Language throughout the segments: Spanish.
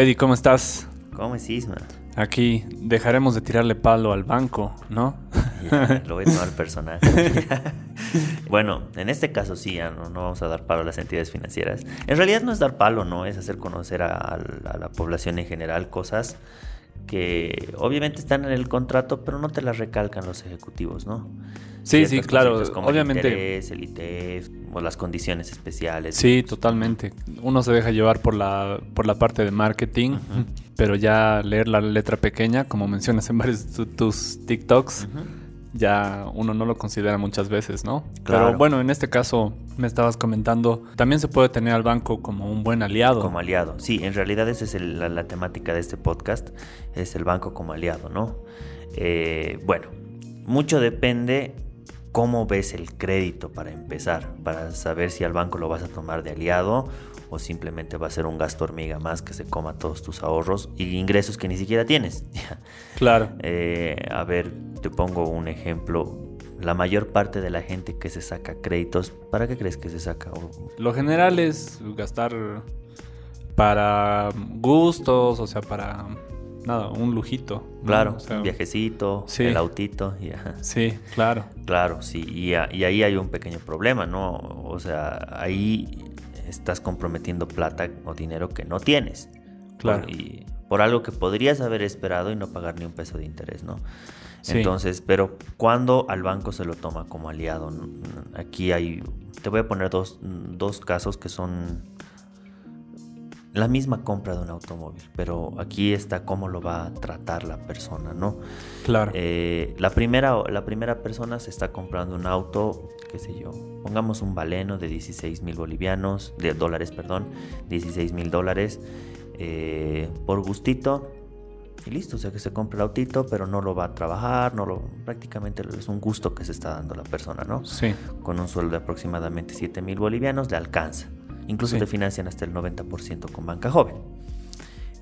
Teddy, ¿cómo estás? ¿Cómo es Isma? Aquí dejaremos de tirarle palo al banco, ¿no? Ya, lo voy a tomar personaje. bueno, en este caso sí, ya no, no, vamos a dar palo a las entidades financieras. En realidad no es dar palo, ¿no? Es hacer conocer a, a la población en general cosas que obviamente están en el contrato, pero no te las recalcan los ejecutivos, ¿no? Sí, sí, claro. Como obviamente. El interés, el ITF o las condiciones especiales. Sí, totalmente. Uno se deja llevar por la, por la parte de marketing, uh -huh. pero ya leer la letra pequeña, como mencionas en varios de tus TikToks. Uh -huh ya uno no lo considera muchas veces, ¿no? Claro. Pero bueno, en este caso me estabas comentando, también se puede tener al banco como un buen aliado. Como aliado, sí, en realidad esa es el, la, la, temática de este podcast, es el banco como aliado, ¿no? Eh, bueno, mucho depende cómo ves el crédito para empezar, para saber si al banco lo vas a tomar de aliado o simplemente va a ser un gasto hormiga más que se coma todos tus ahorros y ingresos que ni siquiera tienes. claro. Eh, a ver, te pongo un ejemplo. La mayor parte de la gente que se saca créditos, ¿para qué crees que se saca? Lo general es gastar para gustos, o sea, para nada, un lujito. Claro, ¿no? o sea, un viajecito, sí. el autito. Yeah. Sí, claro. Claro, sí, y, y, ahí hay un pequeño problema, ¿no? O sea, ahí estás comprometiendo plata o dinero que no tienes. Claro. Por, y por algo que podrías haber esperado y no pagar ni un peso de interés, ¿no? Sí. Entonces, pero cuando al banco se lo toma como aliado, aquí hay, te voy a poner dos, dos casos que son la misma compra de un automóvil, pero aquí está cómo lo va a tratar la persona, ¿no? Claro. Eh, la, primera, la primera persona se está comprando un auto, qué sé yo, pongamos un baleno de 16 mil bolivianos, de dólares, perdón, 16 mil dólares, eh, por gustito, y listo, o sea que se compra el autito, pero no lo va a trabajar, no lo, prácticamente es un gusto que se está dando la persona, ¿no? Sí. Con un sueldo de aproximadamente 7 mil bolivianos le alcanza. Incluso sí. te financian hasta el 90% con banca joven.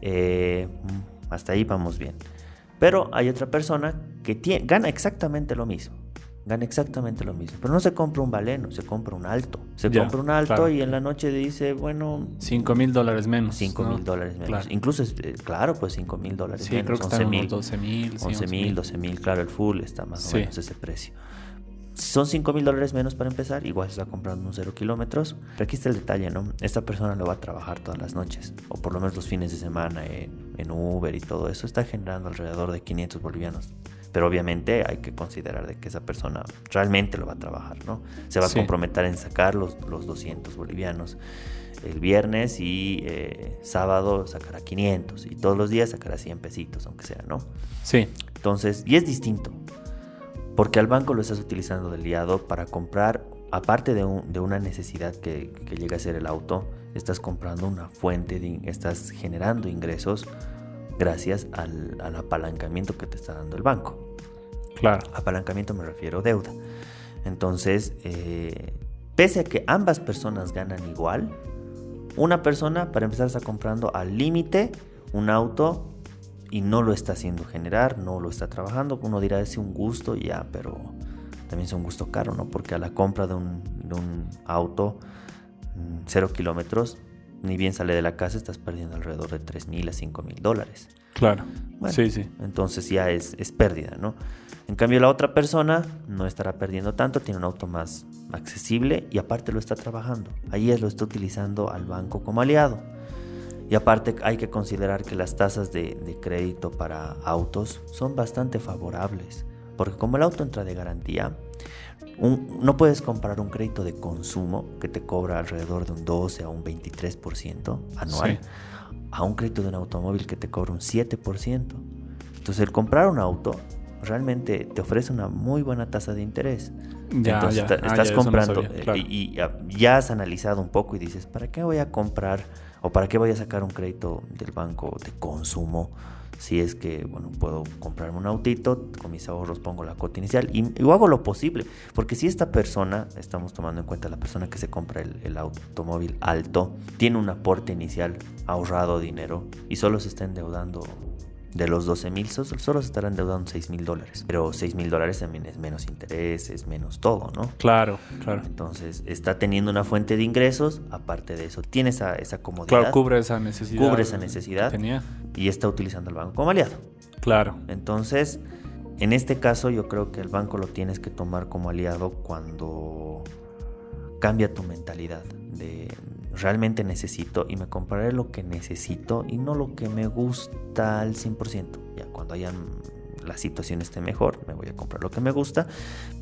Eh, hasta ahí vamos bien. Pero hay otra persona que tiene, gana exactamente lo mismo. Gana exactamente lo mismo. Pero no se compra un baleno, se compra un alto. Se Ya, compra un alto claro. y en la noche dice, bueno, 5 mil dólares menos. 5 mil ¿no? dólares menos. Claro. Incluso, eh, claro, pues 5 mil dólares Sí, menos. creo que 11 están en mil. unos 12 mil. 11 mil, 12 mil, claro, el full está más o Sí. menos ese precio. Son 5 mil dólares menos para empezar, igual se está comprando un 0 kilómetros. Pero aquí está el detalle, ¿no? Esta persona lo va a trabajar todas las noches, o por lo menos los fines de semana en, en Uber y todo eso. Está generando alrededor de 500 bolivianos. Pero obviamente hay que considerar de que esa persona realmente lo va a trabajar, ¿no? Se va a Sí. comprometer en sacar los, los 200 bolivianos el viernes y eh, sábado sacará 500 y todos los días sacará 100 pesitos, aunque sea, ¿no? Sí, Entonces, y es distinto, porque al banco lo estás utilizando de liado para comprar, aparte de, un- de una necesidad que, que llega a ser el auto, estás comprando una fuente, de, estás generando ingresos gracias al, al apalancamiento que te está dando el banco. claro. Apalancamiento me refiero a deuda. Entonces, eh, pese a que ambas personas ganan igual, una persona para empezar está comprando al límite un auto y no lo está haciendo generar, no lo está trabajando. Uno dirá es un gusto ya, pero también es un gusto caro, ¿no? Porque a la compra de un, de un auto mm, cero kilómetros, ni bien sale de la casa, estás perdiendo alrededor de 3 mil a 5 mil dólares. Claro. Bueno, sí, sí. Entonces ya es, es pérdida, ¿no? En cambio, la otra persona no estará perdiendo tanto, tiene un auto más accesible y aparte lo está trabajando. Ahí es lo está utilizando al banco como aliado. Y aparte hay que considerar que las tasas de, de crédito para autos son bastante favorables. Porque como el auto entra de garantía, un- no puedes comprar un crédito de consumo que te cobra alrededor de un 12 a un 23% anual Sí. a un crédito de un automóvil que te cobra un 7%. Entonces el comprar un auto realmente te ofrece una muy buena tasa de interés. Ya, Entonces ya. está- Ah, estás ya, eso no comprando sabía, claro. y, y ya- ya has analizado un poco y dices, ¿para qué voy a comprar o para qué voy a sacar un crédito del banco de consumo? Si es que, bueno, puedo comprarme un autito, con mis ahorros pongo la cuota inicial y, y hago lo posible. Porque si esta persona, estamos tomando en cuenta la persona que se compra el, el automóvil alto, tiene un aporte inicial ahorrado dinero y solo se está endeudando De los 12 mil, solo se estarán endeudando 6 mil dólares. Pero 6 mil dólares también es menos interés, es menos todo, ¿no? Claro, claro. Entonces está teniendo una fuente de ingresos, aparte de eso, tiene esa, esa comodidad. Claro, cubre esa necesidad. Cubre esa necesidad. Tenía. Y está utilizando el banco como aliado. Claro. Entonces, en este caso yo creo que el banco lo tienes que tomar como aliado cuando cambia tu mentalidad de realmente necesito y me compraré lo que necesito y no lo que me gusta al 100%. Ya cuando hayan la situación esté mejor, me voy a comprar lo que me gusta,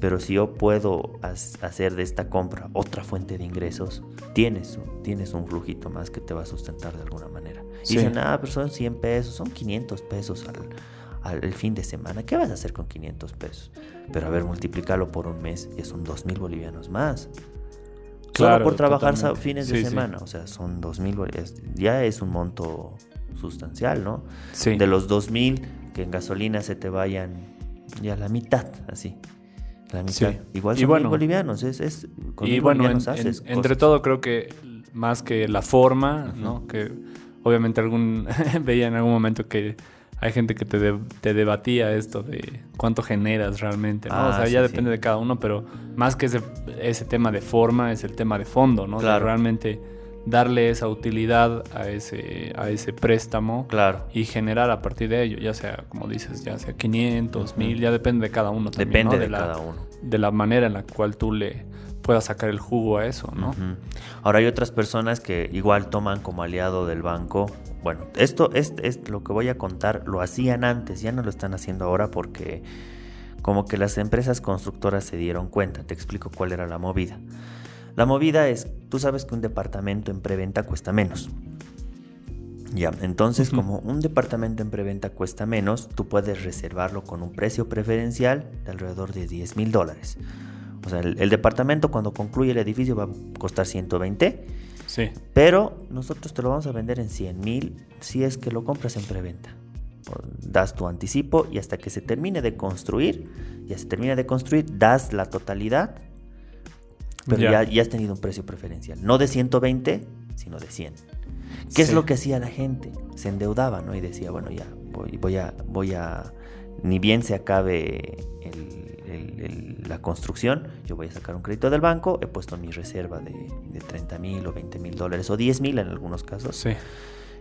pero si yo puedo hacer de esta compra otra fuente de ingresos, tienes un, tienes un flujito más que te va a sustentar de alguna manera. Y dicen, ah, pero son 100 pesos, son 500 pesos al, al, fin de semana. ¿Qué vas a hacer con 500 pesos? Pero a ver, multiplicarlo por un mes y son 2 mil bolivianos más. Claro, por trabajar fines de semana. O sea, son 2 mil Ya es un monto sustancial, ¿no? Sí. De los 2 mil que en gasolina se te vayan ya la mitad, así. La mitad. Igual son bueno, bolivianos. Es, es, y bueno, entre todo creo que más que la forma, ¿no? Que obviamente algún veía en algún momento que hay gente que te, te, debatía esto de cuánto generas realmente, ¿no? o sea, ah, ya depende de cada uno, pero más que ese, ese, tema de forma es el tema de fondo, ¿no? Claro. realmente darle esa utilidad a ese, a ese préstamo claro. y generar a partir de ello, ya sea, como dices, ya sea 500, 1000, ya depende de cada uno también, Depende de, cada uno. De la manera en la cual tú le puedas sacar el jugo a eso, ¿no? Ahora hay otras personas que igual toman como aliado del banco bueno, esto es, es, lo que voy a contar, lo hacían antes, ya no lo están haciendo ahora porque como que las empresas constructoras se dieron cuenta. Te explico cuál era la movida. La movida es, tú sabes que un departamento en preventa cuesta menos. Ya, entonces como un departamento en preventa cuesta menos, tú puedes reservarlo con un precio preferencial de alrededor de 10 mil dólares. O sea, el, el, departamento cuando concluye el edificio va a costar 120 Sí. Pero nosotros te lo vamos a vender en 100 mil si es que lo compras en preventa. Das tu anticipo y hasta que se termine de construir, ya se termina de construir, das la totalidad, pero ya, ya, has tenido un precio preferencial. No de 120, sino de 100. ¿Qué es lo que hacía la gente? Se endeudaba, ¿no? Y decía, bueno, ya, voy, voy, a, voy a, ni bien se acabe el, la construcción, yo voy a sacar un crédito del banco, he puesto mi reserva de, de 30 mil o 20 mil dólares o 10 mil en algunos casos, sí.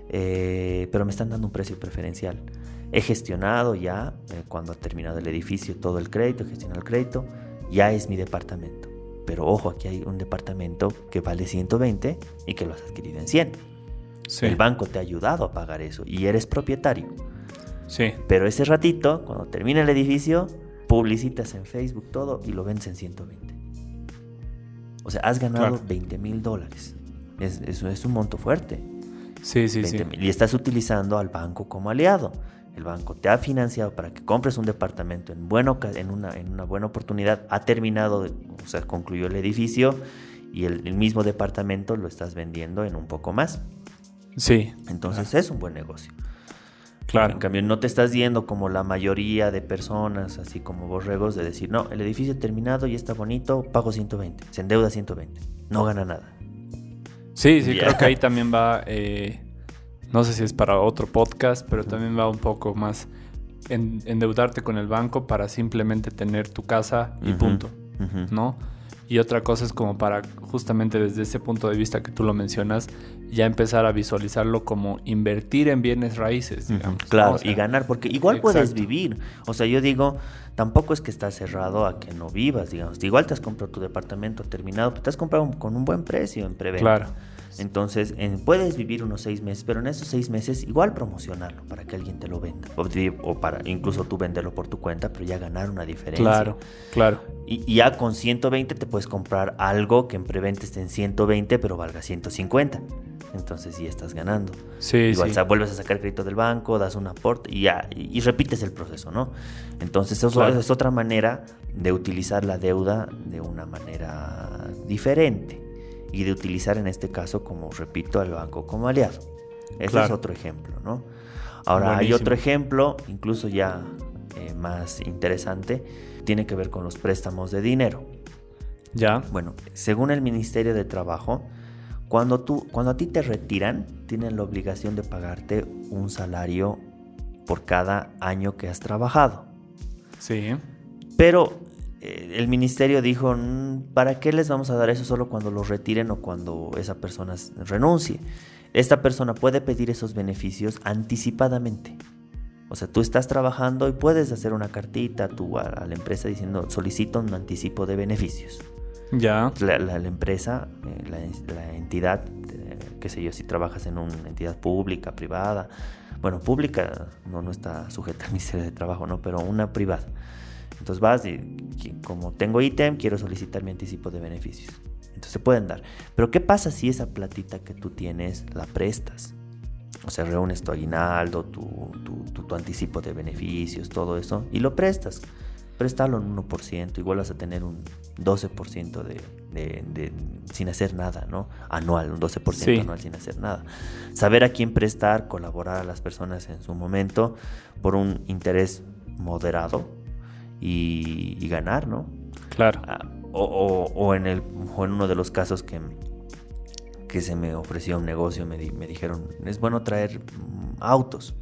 Eh, pero me están dando un precio preferencial. He gestionado ya, eh, cuando ha terminado el edificio, todo el crédito, gestionado el crédito, ya es mi departamento. Pero ojo, aquí hay un departamento que vale 120 y que lo has adquirido en 100. El banco te ha ayudado a pagar eso y eres propietario. Sí. Pero ese ratito, cuando termina el edificio, publicitas en Facebook, todo, y lo vendes en 120. O sea, has ganado 20 mil dólares. Es, es, un monto fuerte. Sí, sí, sí. Y estás utilizando al banco como aliado. El banco te ha financiado para que compres un departamento en, bueno, en, una, en una buena oportunidad. Ha terminado, o sea, concluyó el edificio y el, mismo departamento lo estás vendiendo en un poco más. Sí. Entonces es un buen negocio. Claro. En cambio, no te estás yendo como la mayoría de personas, así como borregos, de decir, no, el edificio terminado y está bonito, pago 120, se endeuda 120, no gana nada. Sí, sí, creo que ahí también va, eh, no sé si es para otro podcast, pero también va un poco más en, endeudarte con el banco para simplemente tener tu casa y punto, ¿no? Y otra cosa es como para justamente desde ese punto de vista que tú lo mencionas, ya empezar a visualizarlo como invertir en bienes raíces. Digamos, claro, y ganar, porque igual puedes vivir. O sea, yo digo, tampoco es que estás cerrado a que no vivas, digamos. Igual te has comprado tu departamento terminado, te has comprado con un buen precio en preventa. Claro. Entonces, puedes vivir unos seis meses, pero en esos seis meses igual promocionarlo para que alguien te lo venda. O, para incluso tú venderlo por tu cuenta, pero ya ganar una diferencia. Claro, claro. Y, ya con 120 te puedes comprar algo que en preventa esté en 120, pero valga 150. Entonces ya estás ganando. Sí, Igual sí. vuelves a sacar crédito del banco, das un aporte y ya, y, repites el proceso, ¿no? Entonces eso es otra manera de utilizar la deuda de una manera diferente y de utilizar en este caso, como repito, al banco como aliado. Ese es otro ejemplo, ¿no? Ahora hay otro ejemplo, incluso ya eh, más interesante, tiene que ver con los préstamos de dinero. Ya. Bueno, según el Ministerio de Trabajo, cuando, tú, cuando a ti te retiran, tienen la obligación de pagarte un salario por cada año que has trabajado. Sí. Pero el ministerio dijo, "Mm, ¿para qué les vamos a dar eso solo cuando los retiren o cuando esa persona renuncie? Esta persona puede pedir esos beneficios anticipadamente. O sea, tú estás trabajando y puedes hacer una cartita tú a, a la empresa diciendo, solicito un anticipo de beneficios. Ya. La, la- la empresa, eh, la, la entidad, eh, qué sé yo, si trabajas en una entidad pública, privada, bueno, pública no, no está sujeta al Ministerio de Trabajo, ¿no? Pero una privada. Entonces vas y como tengo ítem, quiero solicitar mi anticipo de beneficios. Entonces se pueden dar. Pero ¿qué pasa si esa platita que tú tienes la prestas? O sea, reúnes tu aguinaldo, tu, tu, tu- tu anticipo de beneficios, todo eso, y lo prestas. Préstalo en 1%, igual vas a tener un 12% de, de- de- sin hacer nada, ¿no? Anual, un 12% Sí. anual sin hacer nada. Saber a quién prestar, colaborar a las personas en su momento por un interés moderado y, y ganar, ¿no? Claro. Ah, o, o- o en el, o en uno de los casos que, que se me ofreció un negocio, me, di- me dijeron, es bueno traer mm, autos.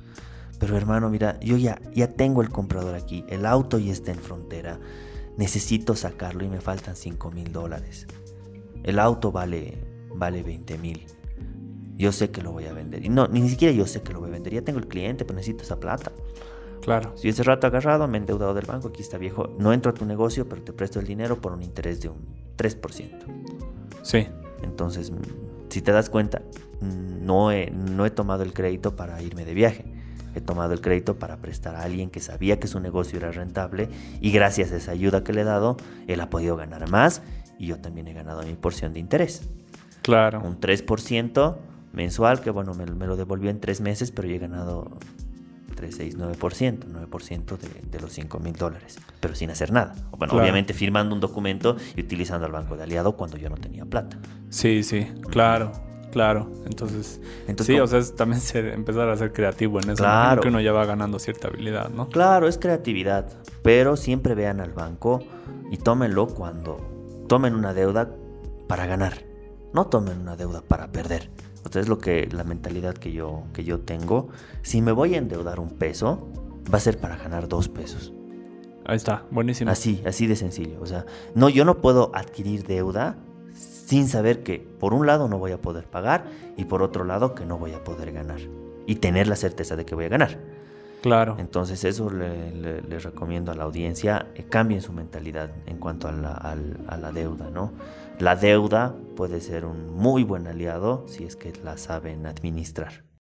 Pero hermano, mira, yo ya, ya tengo el comprador aquí, el auto ya está en frontera, necesito sacarlo y me faltan 5 mil dólares. El auto vale, vale 20 mil. Yo sé que lo voy a vender. Y no, ni siquiera yo sé que lo voy a vender. Ya tengo el cliente, pero necesito esa plata. Claro. Si ese rato agarrado, me he endeudado del banco, aquí está viejo, no entro a tu negocio, pero te presto el dinero por un interés de un 3%. Sí. Entonces, mm, si te das cuenta, mm, no he, no he tomado el crédito para irme de viaje. He tomado el crédito para prestar a alguien que sabía que su negocio era rentable y gracias a esa ayuda que le he dado, él ha podido ganar más y yo también he ganado mi porción de interés. Claro. Un 3% mensual, que bueno, me, me lo devolvió en tres meses, pero yo he ganado 3, 6, 9%, 9% de, de los 5 mil dólares, pero sin hacer nada. Bueno, Claro. obviamente firmando un documento y utilizando al banco de aliado cuando yo no tenía plata. Sí, sí. Claro. Claro. Entonces. Entonces, sí, como- o sea, es también ser- empezar a ser creativo en eso. Claro. Que uno ya va ganando cierta habilidad, ¿no? Claro, es creatividad, pero siempre vean al banco y tómenlo cuando tomen una deuda para ganar, no tomen una deuda para perder. O sea, es lo que la mentalidad que yo que yo tengo. Si me voy a endeudar un peso, va a ser para ganar dos pesos. Ahí está. Buenísimo. Así, así de sencillo. O sea, no, yo no puedo adquirir deuda sin saber que por un lado no voy a poder pagar y por otro lado que no voy a poder ganar. Y tener la certeza de que voy a ganar. Claro. Entonces eso le, recomiendo a la audiencia, eh, cambien su mentalidad en cuanto a la, a la deuda, ¿no? La deuda puede ser un muy buen aliado si es que la saben administrar.